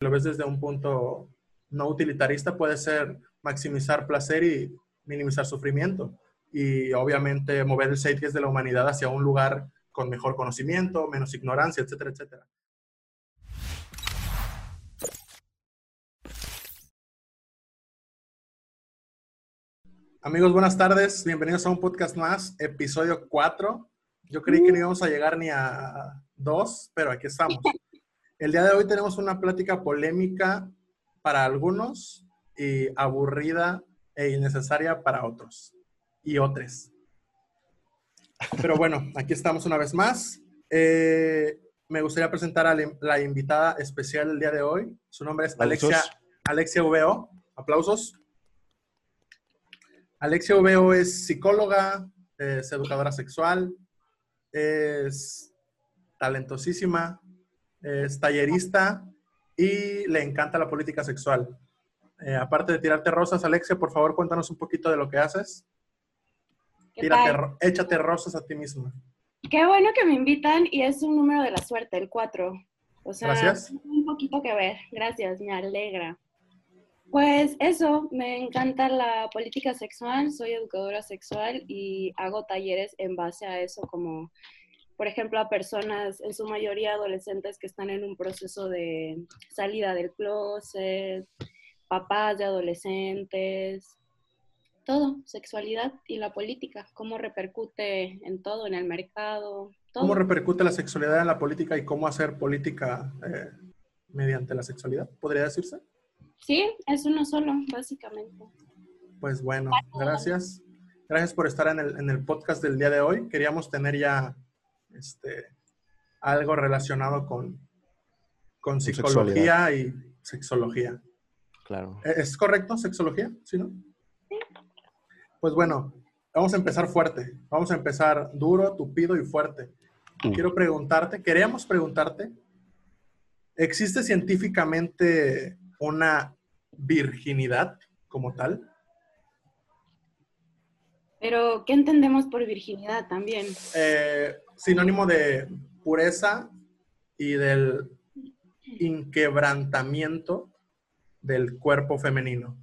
lo ves desde un punto no utilitarista, puede ser maximizar placer y minimizar sufrimiento. Y obviamente mover el zeitgeist de la humanidad hacia un lugar con mejor conocimiento, menos ignorancia, etcétera, etcétera. Amigos, buenas tardes. Bienvenidos a un podcast más, episodio 4. Yo creí que no íbamos a llegar ni a 2, pero aquí estamos. El día de hoy tenemos una plática polémica para algunos y aburrida e innecesaria para otros y otros. Pero bueno, aquí estamos una vez más. Eh, me gustaría presentar a la invitada especial del día de hoy. Su nombre es Alexia, Alexia VO. Aplausos. Alexia VO es psicóloga, es educadora sexual, es talentosísima, es tallerista y le encanta la política sexual. Eh, aparte de tirarte rosas, Alexia, por favor, cuéntanos un poquito de lo que haces. échate rosas a ti misma. Qué bueno que me invitan y es un número de la suerte, el 4. O sea, Gracias. un poquito que ver. Gracias, me alegra. Pues eso, me encanta la política sexual, soy educadora sexual y hago talleres en base a eso como por ejemplo, a personas, en su mayoría adolescentes que están en un proceso de salida del closet, papás de adolescentes, todo, sexualidad y la política, cómo repercute en todo, en el mercado. ¿Cómo repercute la sexualidad en la política y cómo hacer política eh, mediante la sexualidad? ¿Podría decirse? Sí, es uno solo, básicamente. Pues bueno, gracias. Gracias por estar en el, en el podcast del día de hoy. Queríamos tener ya este, algo relacionado con, con psicología y sexología. Claro. ¿E-, ¿Es correcto? ¿Sexología? ¿Sí, no? Pues bueno, vamos a empezar fuerte. Vamos a empezar duro, tupido y fuerte. Mm. Quiero preguntarte, queríamos preguntarte, ¿existe científicamente una virginidad como tal? Pero, ¿qué entendemos por virginidad también? Eh, sinónimo de pureza y del inquebrantamiento del cuerpo femenino.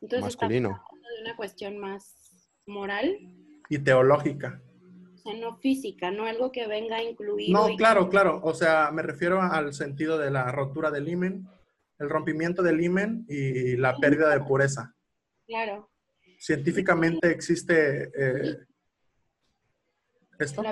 Entonces, masculino. de una cuestión más moral. Y teológica. O sea, no física, no algo que venga incluido. No, claro, claro. O sea, me refiero al sentido de la rotura del himen, el rompimiento del himen y la pérdida de pureza. Claro. Científicamente existe eh, esto.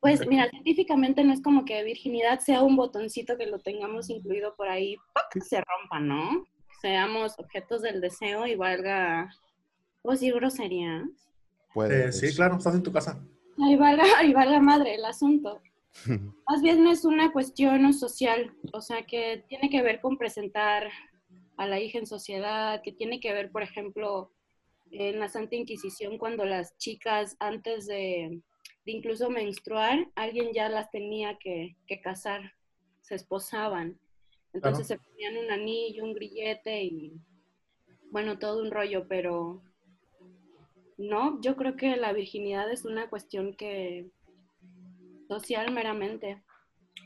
Pues mira, científicamente no es como que virginidad sea un botoncito que lo tengamos incluido por ahí, ¡pac! se rompa, ¿no? Seamos objetos del deseo y valga, o si groserías. Puede. Eh, sí, claro, estás en tu casa. Ahí valga, ahí valga madre el asunto. Más bien es una cuestión social, o sea, que tiene que ver con presentar a la hija en sociedad, que tiene que ver, por ejemplo, en la Santa Inquisición, cuando las chicas antes de incluso menstruar, alguien ya las tenía que, casar, se esposaban. Entonces se ponían un anillo, un grillete y bueno, todo un rollo, pero no, yo creo que la virginidad es una cuestión que social meramente.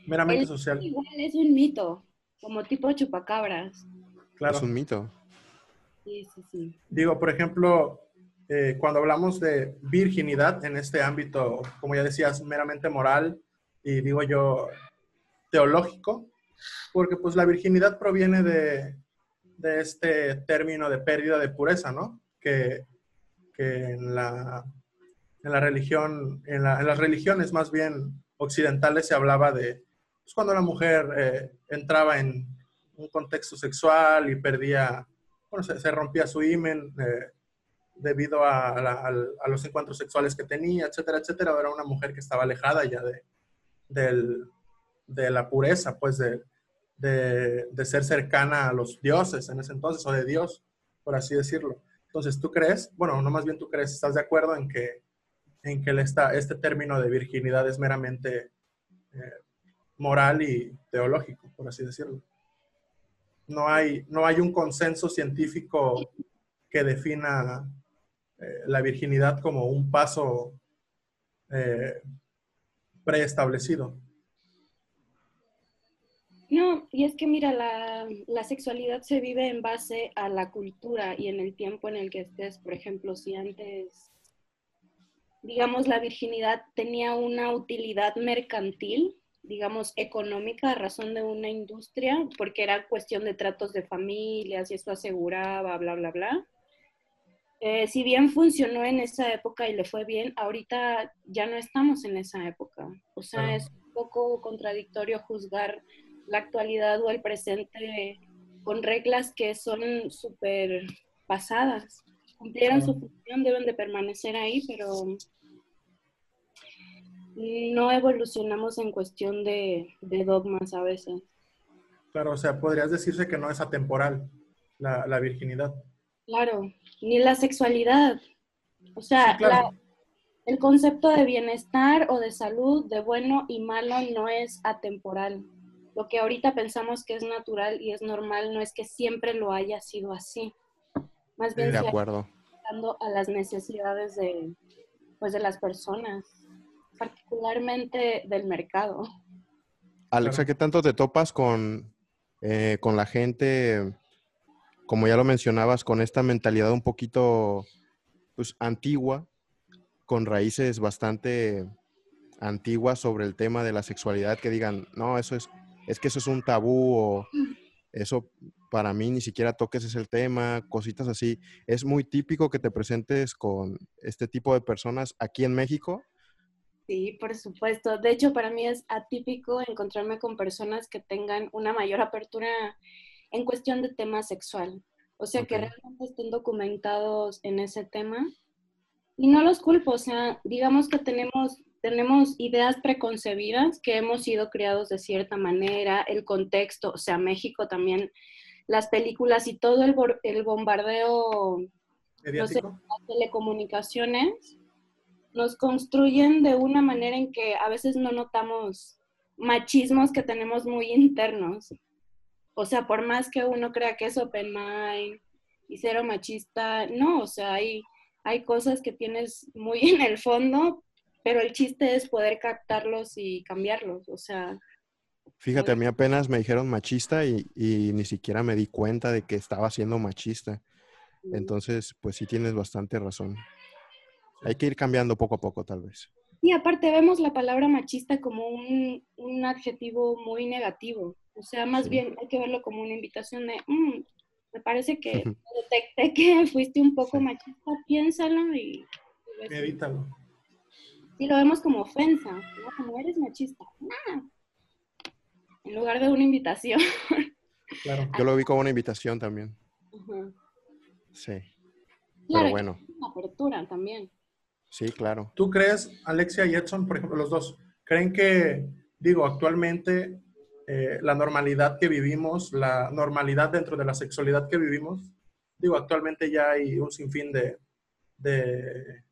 Meramente social. Igual es un mito, como tipo chupacabras. Claro. Es un mito. Sí, sí, sí. Digo, por ejemplo, eh, cuando hablamos de virginidad en este ámbito, como ya decías, meramente moral y digo yo teológico, porque pues la virginidad proviene de, de este término de pérdida de pureza, ¿no? Que, que en, la, en la religión, en, las religiones más bien occidentales se hablaba de pues, cuando la mujer eh, entraba en un contexto sexual y perdía, bueno, se, rompía su himen, eh, debido a, los encuentros sexuales que tenía, etcétera, etcétera. Era una mujer que estaba alejada ya de, la pureza, pues de, ser cercana a los dioses en ese entonces, o de Dios, por así decirlo. Entonces, ¿tú crees? Bueno, no más bien tú crees, ¿estás de acuerdo en que, en que este término de virginidad es meramente eh, moral y teológico, por así decirlo? No hay, no hay un consenso científico que defina eh, la virginidad como un paso eh, preestablecido. No, y es que mira, la, la, sexualidad se vive en base a la cultura y en el tiempo en el que estés. Por ejemplo, si antes, digamos, la virginidad tenía una utilidad mercantil, digamos, económica a razón de una industria, porque era cuestión de tratos de familias y esto aseguraba, bla, bla, bla. Eh, si bien funcionó en esa época y le fue bien, ahorita ya no estamos en esa época. O sea, es un poco contradictorio juzgar la actualidad o el presente con reglas que son súper pasadas. Cumplieron su función, deben de permanecer ahí, pero no evolucionamos en cuestión de, dogmas a veces. Claro, o sea, podrías decirse que no es atemporal la, virginidad. Claro, ni la sexualidad. O sea, el concepto de bienestar o de salud, de bueno y malo, no es atemporal lo que ahorita pensamos que es natural y es normal no es que siempre lo haya sido así. Más bien de acuerdo. a las necesidades de, pues, de las personas, particularmente del mercado. Alexa, ¿qué tanto te topas con, eh, con la gente, como ya lo mencionabas, con esta mentalidad un poquito pues, antigua, con raíces bastante antiguas sobre el tema de la sexualidad, que digan, no, eso es es que eso es un tabú o eso para mí ni siquiera toques ese tema, cositas así. ¿Es muy típico que te presentes con este tipo de personas aquí en México? Sí, por supuesto. De hecho, para mí es atípico encontrarme con personas que tengan una mayor apertura en cuestión de tema sexual. O sea, que realmente estén documentados en ese tema. Y no los culpo, o sea, digamos que tenemos tenemos ideas preconcebidas que hemos sido criados de cierta manera, el contexto, o sea, México también, las películas y todo el, el bombardeo de las telecomunicaciones nos construyen de una manera en que a veces no notamos machismos que tenemos muy internos. O sea, por más que uno crea que es open mind y cero machista, no, o sea, hay, hay cosas que tienes muy en el fondo, pero el chiste es poder captarlos y cambiarlos, o sea... Fíjate, a mí apenas me dijeron machista y, ni siquiera me di cuenta de que estaba siendo machista. Entonces, pues sí tienes bastante razón. Hay que ir cambiando poco a poco, tal vez. Y aparte vemos la palabra machista como un, adjetivo muy negativo. O sea, más bien hay que verlo como una invitación de, mm, me parece que detecté que fuiste un poco machista, piénsalo y... Medítalo. Y lo vemos como ofensa, ¿no? Como eres machista. En lugar de una invitación. Claro. Yo lo vi como una invitación también. Sí. Claro, Pero bueno. Una apertura también. Sí, claro. ¿Tú crees, Alexia y Edson, por ejemplo, los dos, creen que, digo, actualmente eh, la normalidad que vivimos, la normalidad dentro de la sexualidad que vivimos, digo, actualmente ya hay un sinfín de, de,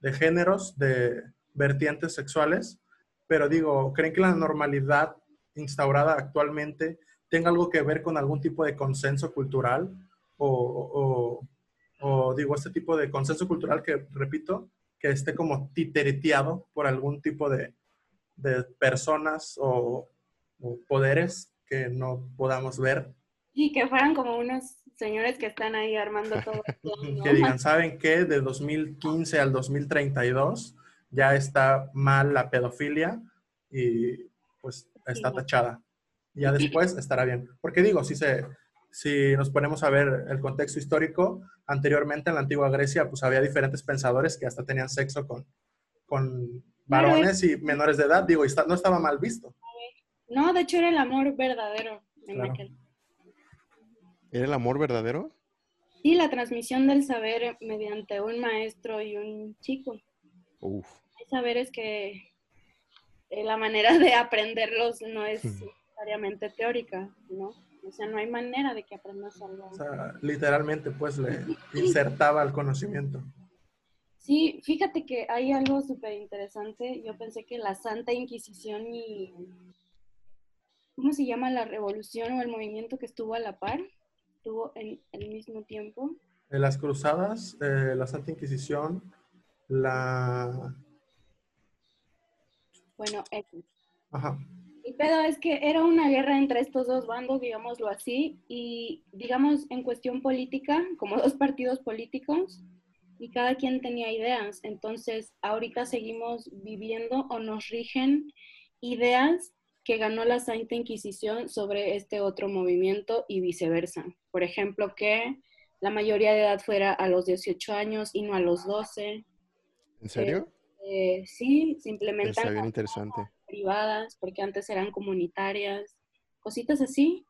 de géneros, de, vertientes sexuales, pero digo, ¿creen que la normalidad instaurada actualmente tenga algo que ver con algún tipo de consenso cultural? O, digo, este tipo de consenso cultural que, repito, que esté como titereteado por algún tipo de, personas o, poderes que no podamos ver. Y que fueran como unos señores que están ahí armando todo. que digan, ¿saben qué? De 2015 al 2032 ya está mal la pedofilia y pues está tachada. Ya después estará bien. Porque digo, si, se, si nos ponemos a ver el contexto histórico, anteriormente en la antigua Grecia pues había diferentes pensadores que hasta tenían sexo con, con varones y menores de edad. Digo, y no estaba mal visto. No, de hecho era el amor verdadero ¿Era el amor verdadero? Sí, la transmisión del saber mediante un maestro y un chico. Uf. saber es que eh, la manera de aprenderlos no es necesariamente teórica, ¿no? O sea, no hay manera de que aprendas algo. O sea, literalmente, pues le insertaba el conocimiento. Sí, fíjate que hay algo súper interesante. Yo pensé que la Santa Inquisición y. ¿Cómo se llama la revolución o el movimiento que estuvo a la par? Estuvo en el mismo tiempo. En las cruzadas, eh, la Santa Inquisición, la... Bueno, El pedo es que era una guerra entre estos dos bandos, digámoslo así, y digamos en cuestión política, como dos partidos políticos, y cada quien tenía ideas. Entonces, ahorita seguimos viviendo o nos rigen ideas que ganó la Santa Inquisición sobre este otro movimiento y viceversa. Por ejemplo, que la mayoría de edad fuera a los 18 años y no a los 12. ¿En serio? Eh, sí, simplemente bien interesante. privadas, porque antes eran comunitarias, cositas así,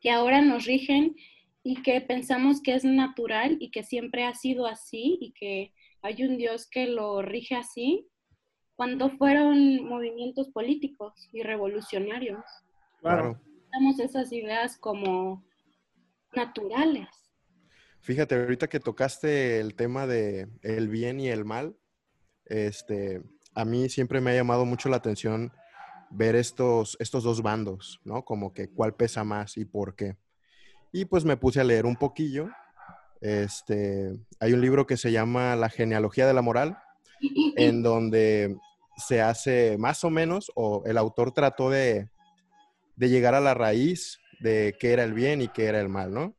que ahora nos rigen y que pensamos que es natural y que siempre ha sido así y que hay un Dios que lo rige así, cuando fueron movimientos políticos y revolucionarios. Claro. Tenemos esas ideas como naturales. Fíjate, ahorita que tocaste el tema de el bien y el mal, este, a mí siempre me ha llamado mucho la atención ver estos, estos dos bandos, ¿no? Como que cuál pesa más y por qué. Y pues me puse a leer un poquillo. Este, hay un libro que se llama La genealogía de la moral, en donde se hace más o menos, o el autor trató de, de llegar a la raíz de qué era el bien y qué era el mal, ¿no?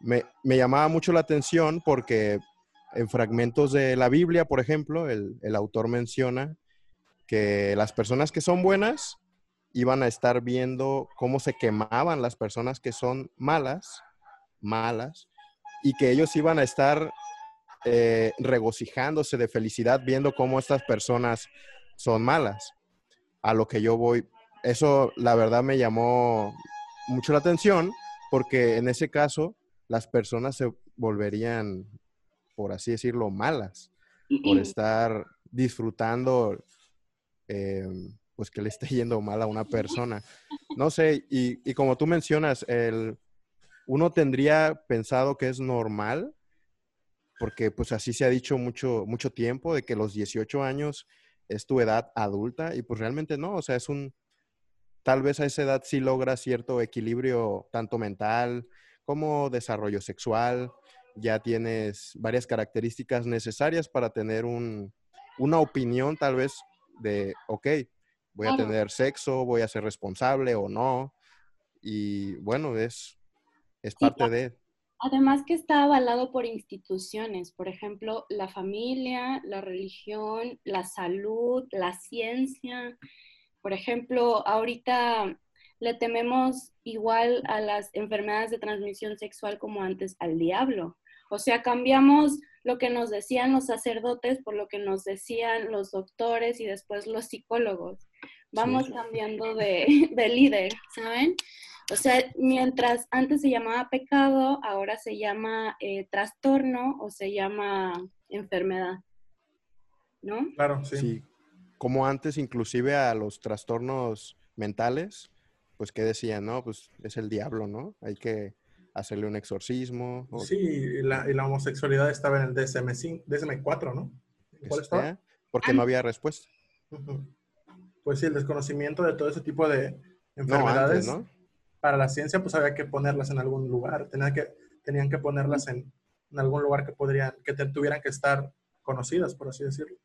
Me, me llamaba mucho la atención porque en fragmentos de la Biblia, por ejemplo, el, el, autor menciona que las personas que son buenas iban a estar viendo cómo se quemaban las personas que son malas, malas, y que ellos iban a estar eh, regocijándose de felicidad viendo cómo estas personas son malas. A lo que yo voy, eso la verdad me llamó mucho la atención porque en ese caso las personas se volverían, por así decirlo, malas por estar disfrutando, eh, pues que le esté yendo mal a una persona. No sé, y, y como tú mencionas, el, uno tendría pensado que es normal porque pues así se ha dicho mucho, mucho tiempo, de que los 18 años es tu edad adulta y pues realmente no, o sea, es un, tal vez a esa edad sí logra cierto equilibrio tanto mental como desarrollo sexual, ya tienes varias características necesarias para tener un, una opinión tal vez de, ok, voy a tener sexo, voy a ser responsable o no, y bueno, es, es parte de... Además que está avalado por instituciones, por ejemplo, la familia, la religión, la salud, la ciencia. Por ejemplo, ahorita le tememos igual a las enfermedades de transmisión sexual como antes al diablo. O sea, cambiamos lo que nos decían los sacerdotes por lo que nos decían los doctores y después los psicólogos. Vamos sí. cambiando de, de líder, ¿saben? O sea, mientras antes se llamaba pecado, ahora se llama eh, trastorno o se llama enfermedad. ¿No? Claro, sí. sí. Como antes, inclusive a los trastornos mentales, pues que decían, no, pues es el diablo, ¿no? Hay que hacerle un exorcismo. O... Sí, y la, y la, homosexualidad estaba en el DSM-5, DSM-4, ¿no? ¿Cuál estaba? Porque no había respuesta. Uh -huh. Pues sí, el desconocimiento de todo ese tipo de enfermedades. No, antes, ¿no? Para la ciencia, pues había que ponerlas en algún lugar. Tenían que, tenían que ponerlas en, en algún lugar que podrían, que te, tuvieran que estar conocidas, por así decirlo.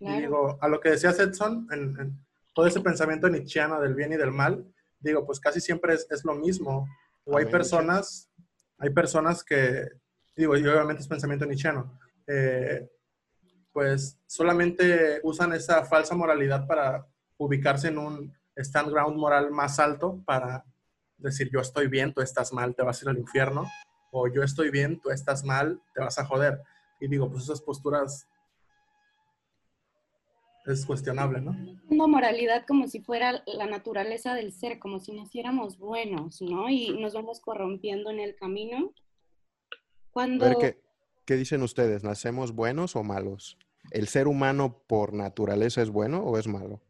Claro. Y digo, a lo que decía Edson, en, en, todo ese pensamiento nietzscheano del bien y del mal, digo, pues casi siempre es, es lo mismo. O hay personas, hay personas que, digo, y obviamente es pensamiento nietzscheano, eh, pues solamente usan esa falsa moralidad para ubicarse en un stand ground moral más alto para decir yo estoy bien, tú estás mal, te vas a ir al infierno, o yo estoy bien, tú estás mal, te vas a joder. Y digo, pues esas posturas es cuestionable, ¿no? Una moralidad como si fuera la naturaleza del ser, como si naciéramos buenos, ¿no? Y nos vamos corrompiendo en el camino. Cuando... A ver, ¿qué, ¿qué dicen ustedes? ¿Nacemos buenos o malos? ¿El ser humano por naturaleza es bueno o es malo?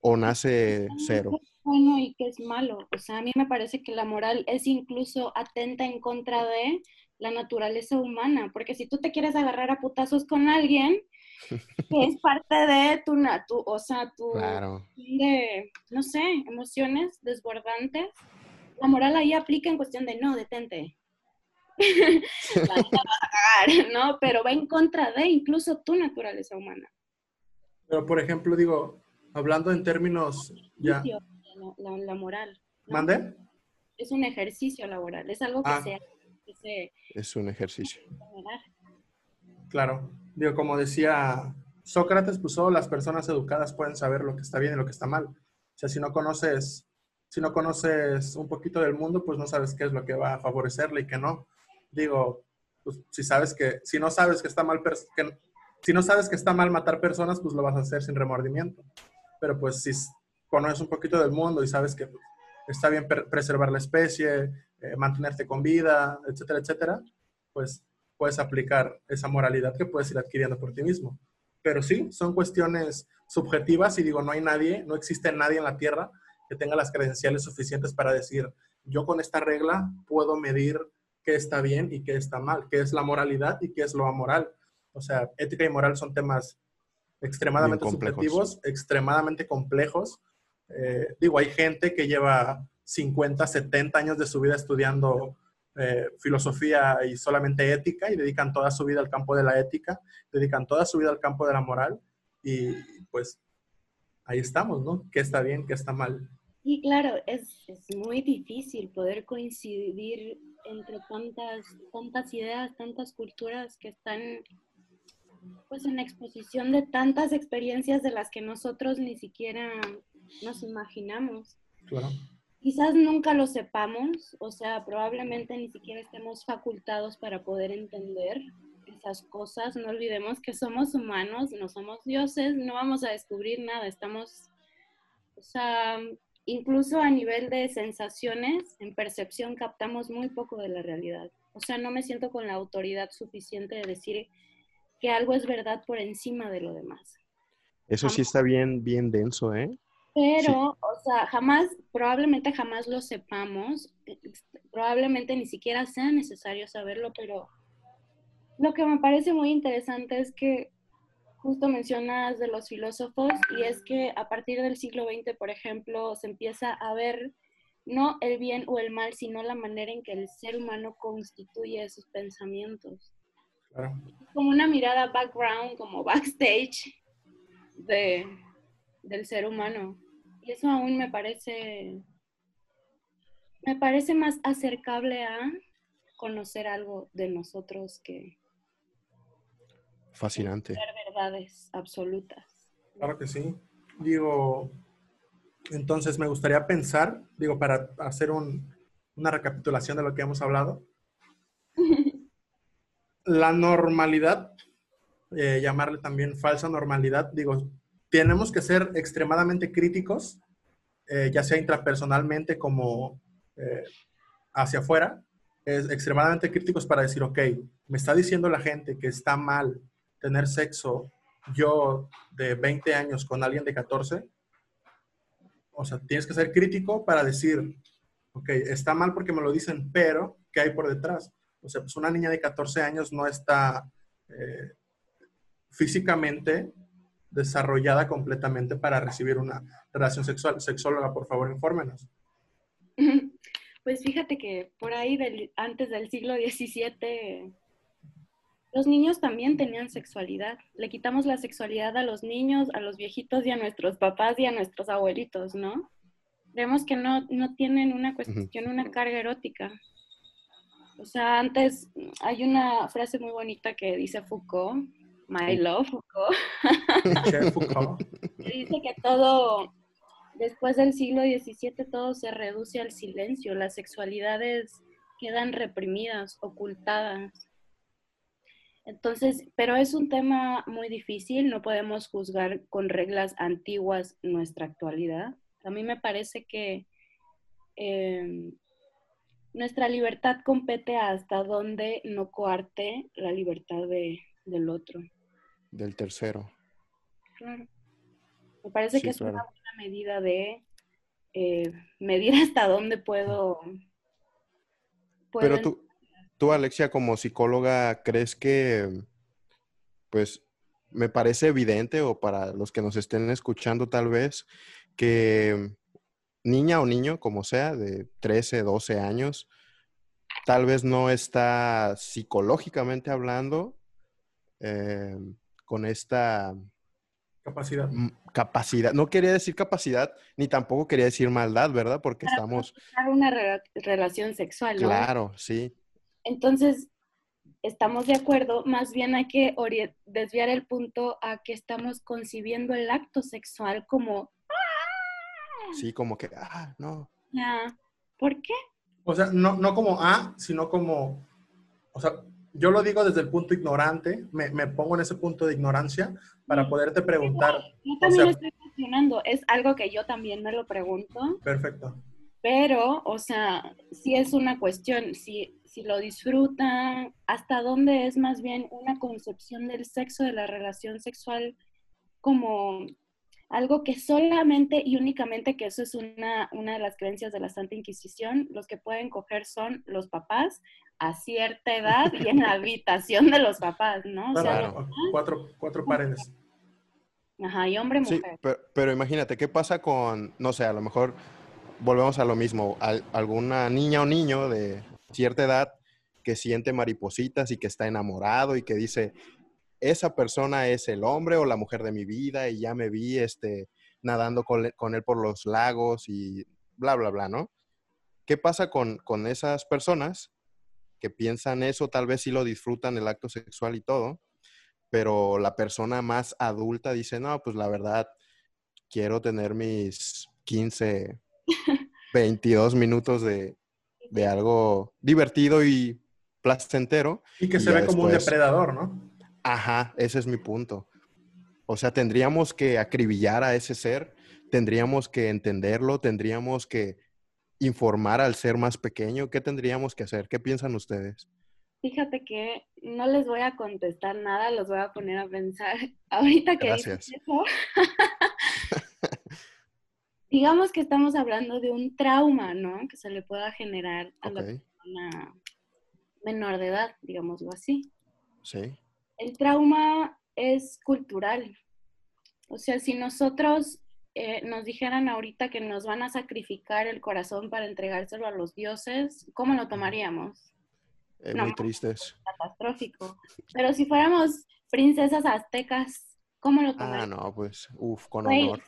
¿O nace cero? Bueno y qué es malo. O sea, a mí me parece que la moral es incluso atenta en contra de la naturaleza humana, porque si tú te quieres agarrar a putazos con alguien, que es parte de tu, tu o sea, tu, claro. de, no sé, emociones desbordantes, la moral ahí aplica en cuestión de, no, detente. la vas a cagar, ¿no? Pero va en contra de incluso tu naturaleza humana. Pero, por ejemplo, digo, hablando en términos ya. La, moral. ¿Mande? Es un ejercicio laboral, es algo que, Ah. se, que se- Es un ejercicio. Claro. Digo, como decía Sócrates, pues solo las personas educadas pueden saber lo que está bien y lo que está mal. O sea, si no conoces, si no conoces un poquito del mundo, pues no sabes qué es lo que va a favorecerle y qué no. Digo, pues si sabes que, si no sabes que está mal, que, si no sabes que está mal matar personas, pues lo vas a hacer sin remordimiento. Pero pues si conoces un poquito del mundo y sabes que pues, está bien preservar la especie, eh, mantenerte con vida, etcétera, etcétera, pues puedes aplicar esa moralidad que puedes ir adquiriendo por ti mismo. Pero sí, son cuestiones subjetivas y digo, no hay nadie, no existe nadie en la Tierra que tenga las credenciales suficientes para decir, yo con esta regla puedo medir qué está bien y qué está mal, qué es la moralidad y qué es lo amoral. O sea, ética y moral son temas extremadamente subjetivos, extremadamente complejos. Eh, digo, hay gente que lleva 50, 70 años de su vida estudiando eh, filosofía y solamente ética y dedican toda su vida al campo de la ética, dedican toda su vida al campo de la moral y pues ahí estamos, ¿no? ¿Qué está bien, qué está mal? Y claro, es, es muy difícil poder coincidir entre tantas, tantas ideas, tantas culturas que están pues en exposición de tantas experiencias de las que nosotros ni siquiera nos imaginamos. Claro. Quizás nunca lo sepamos, o sea, probablemente ni siquiera estemos facultados para poder entender esas cosas. No olvidemos que somos humanos, no somos dioses, no vamos a descubrir nada, estamos, o sea, incluso a nivel de sensaciones, en percepción captamos muy poco de la realidad. O sea, no me siento con la autoridad suficiente de decir que algo es verdad por encima de lo demás. Eso sí está bien, bien denso, ¿eh? Pero, o sea, jamás, probablemente jamás lo sepamos, probablemente ni siquiera sea necesario saberlo, pero lo que me parece muy interesante es que justo mencionas de los filósofos y es que a partir del siglo XX, por ejemplo, se empieza a ver no el bien o el mal, sino la manera en que el ser humano constituye sus pensamientos. Claro. Como una mirada background, como backstage de, del ser humano. Y eso aún me parece, me parece más acercable a conocer algo de nosotros que Fascinante. verdades absolutas. Claro que sí. Digo, entonces me gustaría pensar, digo, para hacer un- una recapitulación de lo que hemos hablado. La normalidad, eh, llamarle también falsa normalidad, digo, tenemos que ser extremadamente críticos, eh, ya sea intrapersonalmente como eh, hacia afuera, es extremadamente críticos para decir, ok, me está diciendo la gente que está mal tener sexo yo de 20 años con alguien de 14. O sea, tienes que ser crítico para decir, ok, está mal porque me lo dicen, pero ¿qué hay por detrás? O sea, pues una niña de 14 años no está eh, físicamente desarrollada completamente para recibir una relación sexual. Sexóloga, por favor, infórmenos. Pues fíjate que por ahí del- antes del siglo XVII los niños también tenían sexualidad. Le quitamos la sexualidad a los niños, a los viejitos y a nuestros papás y a nuestros abuelitos, ¿no? Vemos que no, no tienen una cuestión, una carga erótica. O sea, antes hay una frase muy bonita que dice Foucault, My Love Foucault, que dice que todo, después del siglo XVII, todo se reduce al silencio, las sexualidades quedan reprimidas, ocultadas. Entonces, pero es un tema muy difícil, no podemos juzgar con reglas antiguas nuestra actualidad. A mí me parece que eh, nuestra libertad compete hasta donde no coarte la libertad de, del otro. Del tercero. Claro. Me parece Sí, que es claro. una buena medida de eh, medir hasta dónde puedo. puedo Pero tú, tú, Alexia, como psicóloga, ¿crees que, pues, me parece evidente, o para los que nos estén escuchando tal vez, que niña o niño, como sea, de 13, 12 años, tal vez no está psicológicamente hablando eh, con esta Capacidad. Capacidad. No quería decir capacidad, ni tampoco quería decir maldad, ¿verdad? Porque estamos... Una relación sexual, ¿no? Claro, sí. Entonces, estamos de acuerdo, más bien hay que desviar el punto a que estamos concibiendo el acto sexual como... Sí, como que, ah, no. Ya. ¿Por qué? O sea, no, no como A, sino como, o sea, yo lo digo desde el punto ignorante, me, me pongo en ese punto de ignorancia para poderte preguntar. Yo también estoy cuestionando, es algo que yo también me lo pregunto. Perfecto. Pero, o sea, si es una cuestión, si, si lo disfrutan, hasta dónde es más bien una concepción del sexo, de la relación sexual, como algo que solamente y únicamente, que eso es una, una de las creencias de la Santa Inquisición, los que pueden coger son los papás a cierta edad y en la habitación de los papás, ¿no? claro, cuatro, cuatro paredes. Ajá, y hombre, mujer. Sí, pero, pero, imagínate, ¿qué pasa con, no sé, a lo mejor volvemos a lo mismo, alguna niña o niño de cierta edad que siente maripositas y que está enamorado y que dice, esa persona es el hombre o la mujer de mi vida y ya me vi este, nadando con, él por los lagos y bla, bla, bla, ¿no? ¿Qué pasa con, con esas personas que piensan eso? Tal vez sí lo disfrutan el acto sexual y todo, pero la persona más adulta dice, no, pues la verdad, quiero tener mis 15, 22 minutos de, de algo divertido y placentero. Y que se ve como un depredador, ¿no? Ajá, ese es mi punto. O sea, tendríamos que acribillar a ese ser, tendríamos que entenderlo, tendríamos que informar al ser más pequeño. ¿Qué tendríamos que hacer? ¿Qué piensan ustedes? Fíjate que no les voy a contestar nada, los voy a poner a pensar. Ahorita que Gracias. Eso, digamos que estamos hablando de un trauma, ¿no? Que se le pueda generar a la persona menor de edad, digámoslo así. Sí el trauma es cultural. O sea, si nosotros eh, nos dijeran ahorita que nos van a sacrificar el corazón para entregárselo a los dioses, ¿cómo lo tomaríamos? Eh, muy tristes. Catastrófico. Pero si fuéramos princesas aztecas, ¿cómo lo tomaríamos? Ah, no, pues, uff, con honor.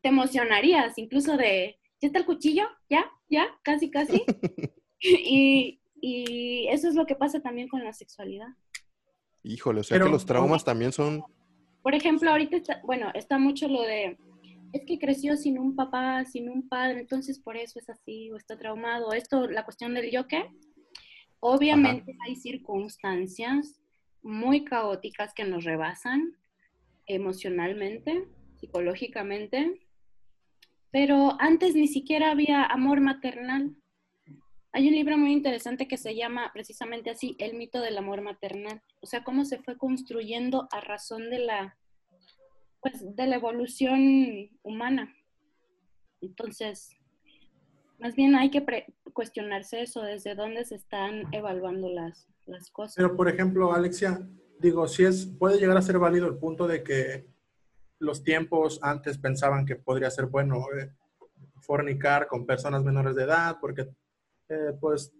te emocionarías, incluso de, ¿ya está el cuchillo? ¿Ya? ¿Ya? Casi, casi. y, y eso es lo que pasa también con la sexualidad. Híjole, o sea que los traumas también son... Por ejemplo, ahorita está, bueno, está mucho lo de, es que creció sin un papá, sin un padre, entonces por eso es así, o está traumado. Esto, la cuestión del yo qué. Obviamente hay circunstancias muy caóticas que nos rebasan emocionalmente, psicológicamente, pero antes ni siquiera había amor maternal. Hay un libro muy interesante que se llama precisamente así, El mito del amor maternal. O sea, cómo se fue construyendo a razón de la, pues, de la evolución humana. Entonces, más bien hay que cuestionarse eso, desde dónde se están evaluando las, las cosas. Pero, por ejemplo, Alexia, digo, si es, puede llegar a ser válido el punto de que los tiempos antes pensaban que podría ser bueno eh, fornicar con personas menores de edad, porque eh, pues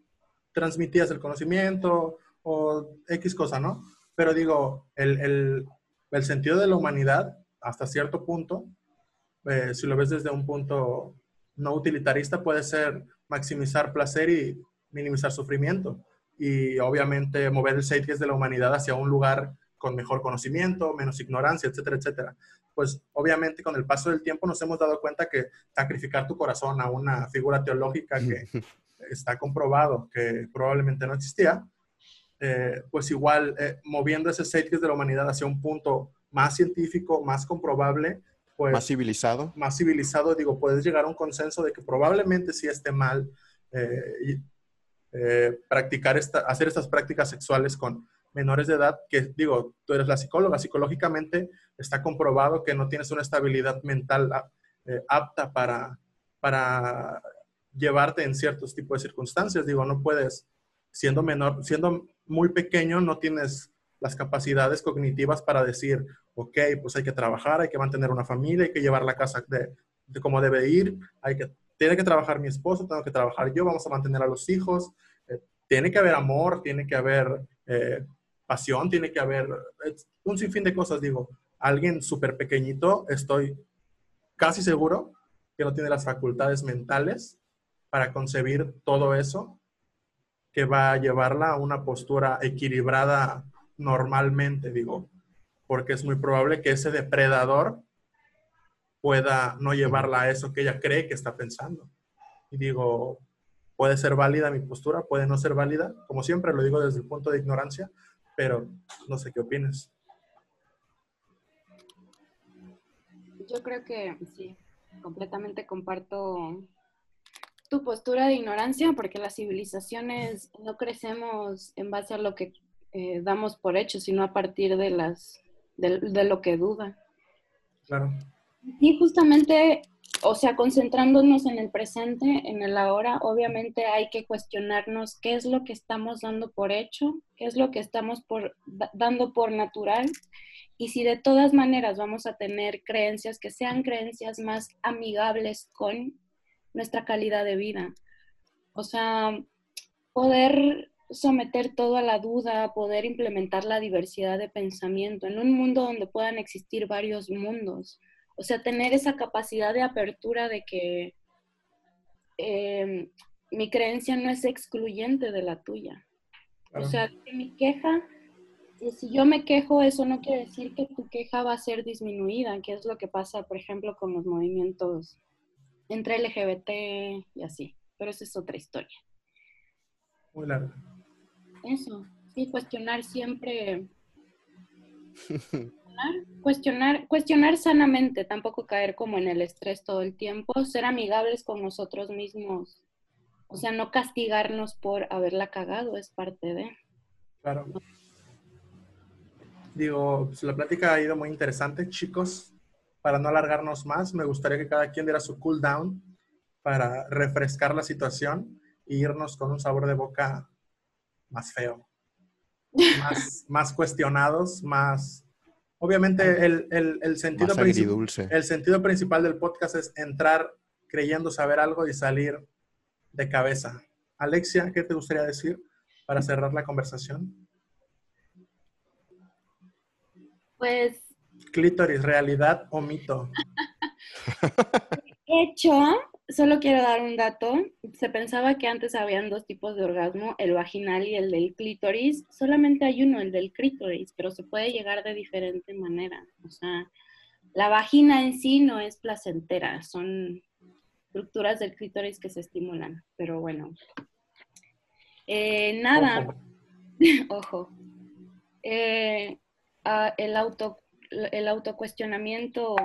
transmitías el conocimiento o X cosa, ¿no? Pero digo, el, el, el sentido de la humanidad, hasta cierto punto, eh, si lo ves desde un punto no utilitarista, puede ser maximizar placer y minimizar sufrimiento. Y obviamente mover el zeitgeist de la humanidad hacia un lugar con mejor conocimiento, menos ignorancia, etcétera, etcétera. Pues obviamente con el paso del tiempo nos hemos dado cuenta que sacrificar tu corazón a una figura teológica que está comprobado que probablemente no existía, eh, pues igual eh, moviendo ese zeitgeist de la humanidad hacia un punto más científico, más comprobable, pues... Más civilizado. Más civilizado, digo, puedes llegar a un consenso de que probablemente sí esté mal eh, practicar esta, hacer estas prácticas sexuales con menores de edad, que digo, tú eres la psicóloga, psicológicamente está comprobado que no tienes una estabilidad mental apta para, para llevarte en ciertos tipos de circunstancias. Digo, no puedes, siendo menor, siendo muy pequeño, no tienes las capacidades cognitivas para decir, ok, pues hay que trabajar, hay que mantener una familia, hay que llevar la casa de, de como debe ir, hay que, tiene que trabajar mi esposo, tengo que trabajar yo, vamos a mantener a los hijos, eh, tiene que haber amor, tiene que haber eh, pasión, tiene que haber un sinfín de cosas, digo. alguien súper pequeñito, estoy casi seguro que no tiene las facultades mentales para concebir todo eso que va a llevarla a una postura equilibrada normalmente, digo, porque es muy probable que ese depredador pueda no llevarla a eso que ella cree que está pensando. Y digo, puede ser válida mi postura, puede no ser válida, como siempre lo digo desde el punto de ignorancia, pero no sé qué opinas. Yo creo que sí, completamente comparto tu postura de ignorancia, porque las civilizaciones no crecemos en base a lo que eh, damos por hecho, sino a partir de las de, lo que duda. Claro. Y justamente, o sea, concentrándonos en el presente, en el ahora, obviamente hay que cuestionarnos qué es lo que estamos dando por hecho, qué es lo que estamos por, dando por natural y si de todas maneras vamos a tener creencias que sean creencias más amigables con nuestra calidad de vida. O sea, poder someter todo a la duda, poder implementar la diversidad de pensamiento en un mundo donde puedan existir varios mundos. O sea, tener esa capacidad de apertura de que em, mi creencia no es excluyente de la tuya. O sea, que mi queja, y si yo me quejo, eso no quiere decir que tu queja va a ser disminuida, que es lo que pasa, por ejemplo, con los movimientos entre LGBT y así. Pero esa es otra historia. Muy larga. Eso, sí, cuestionar siempre. cuestionar, cuestionar sanamente, tampoco caer como en el estrés todo el tiempo, ser amigables con nosotros mismos. O sea, no castigarnos por haberla cagado, es parte de. Claro. Digo, pues, la plática ha ido muy interesante, chicos. Para no alargarnos más, me gustaría que cada quien diera su cool down para refrescar la situación e irnos con un sabor de boca más feo, más, más cuestionados, más... Obviamente el, el, el sentido el sentido principal del podcast es entrar creyendo saber algo y salir de cabeza. Alexia, ¿qué te gustaría decir para cerrar la conversación? Pues... Clítoris, realidad o mito. Hecho solo quiero dar un dato. Se pensaba que antes habían dos tipos de orgasmo, el vaginal y el del clítoris. Solamente hay uno, el del clítoris, pero se puede llegar de diferente manera. O sea, la vagina en sí no es placentera, son estructuras del clítoris que se estimulan. Pero bueno. Eh, nada. Ojo. Eh, ah, el, auto, el autocuestionamiento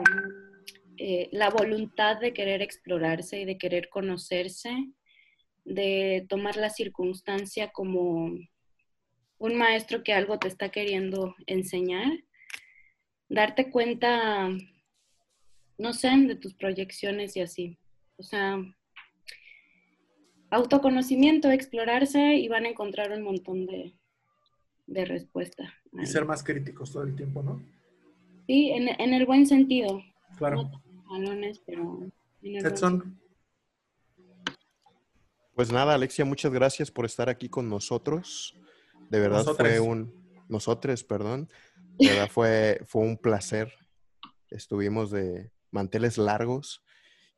eh, la voluntad de querer explorarse y de querer conocerse, de tomar la circunstancia como un maestro que algo te está queriendo enseñar, darte cuenta, no sé, de tus proyecciones y así. O sea, autoconocimiento, explorarse y van a encontrar un montón de, de respuesta. Y ser más críticos todo el tiempo, ¿no? Sí, en, en el buen sentido. Claro pero... Edson. Pues nada, Alexia, muchas gracias por estar aquí con nosotros. De verdad fue un... Nosotros, perdón. De verdad fue, fue un placer. Estuvimos de manteles largos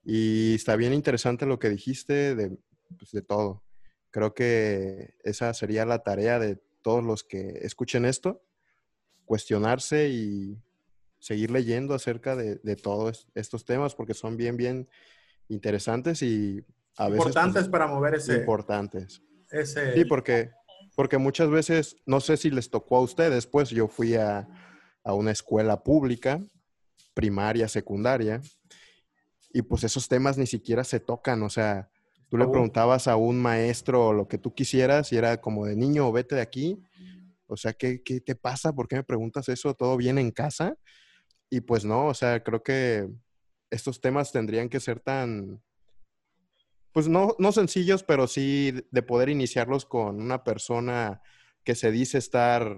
y está bien interesante lo que dijiste de, pues, de todo. Creo que esa sería la tarea de todos los que escuchen esto, cuestionarse y seguir leyendo acerca de, todos estos temas porque son bien, bien interesantes y a veces... Pues, importantes para mover ese... Importantes. Sí, porque, porque muchas veces, no sé si les tocó a ustedes, pues yo fui a, a una escuela pública, primaria, secundaria, y pues esos temas ni siquiera se tocan, o sea, tú le oh. preguntabas a un maestro lo que tú quisieras y era como de niño, vete de aquí, o sea, ¿qué, ¿qué, te pasa? ¿Por qué me preguntas eso? ¿Todo bien en casa? Y pues no, o sea, creo que estos temas tendrían que ser tan, pues no, no sencillos, pero sí de poder iniciarlos con una persona que se dice estar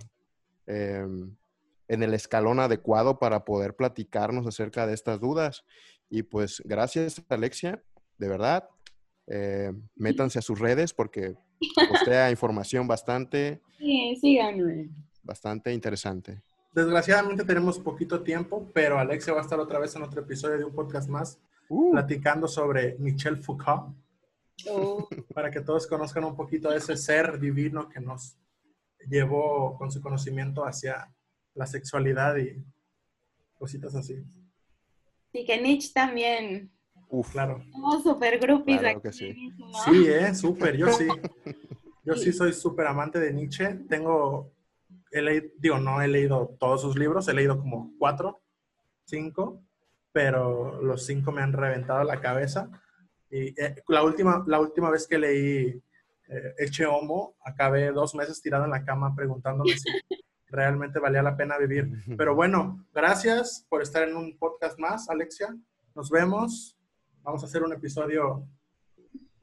em, en el escalón adecuado para poder platicarnos acerca de estas dudas. Y pues gracias, Alexia, de verdad. Eh, métanse a sus redes porque postea información bastante. Sí, síganme. Bastante interesante. Desgraciadamente tenemos poquito tiempo, pero Alexia va a estar otra vez en otro episodio de un podcast más, uh. platicando sobre Michel Foucault. Oh. Para que todos conozcan un poquito de ese ser divino que nos llevó con su conocimiento hacia la sexualidad y cositas así. Sí, que Nietzsche también. Uf, claro. Somos super groupies sí. Sí, eh, súper, yo sí. Yo sí soy súper amante de Nietzsche. Tengo, he leído, digo, no he leído todos sus libros, he leído como cuatro, cinco, pero los cinco me han reventado la cabeza. Y eh, la, última, la última vez que leí eh, Eche Homo, acabé dos meses tirado en la cama preguntándome si realmente valía la pena vivir. Pero bueno, gracias por estar en un podcast más, Alexia. Nos vemos. Vamos a hacer un episodio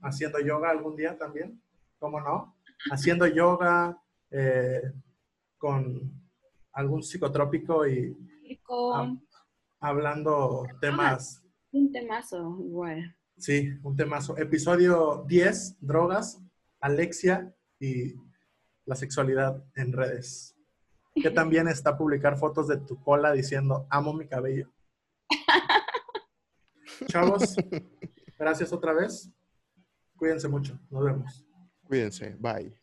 haciendo yoga algún día también. ¿Cómo no? Haciendo yoga eh, con algún psicotrópico y hablando temas. un temazo, igual. Sí, un temazo. Episodio 10, drogas, Alexia y la sexualidad en redes que también está publicar fotos de tu cola diciendo, amo mi cabello. Chavos, gracias otra vez. Cuídense mucho. Nos vemos. Cuídense. Bye.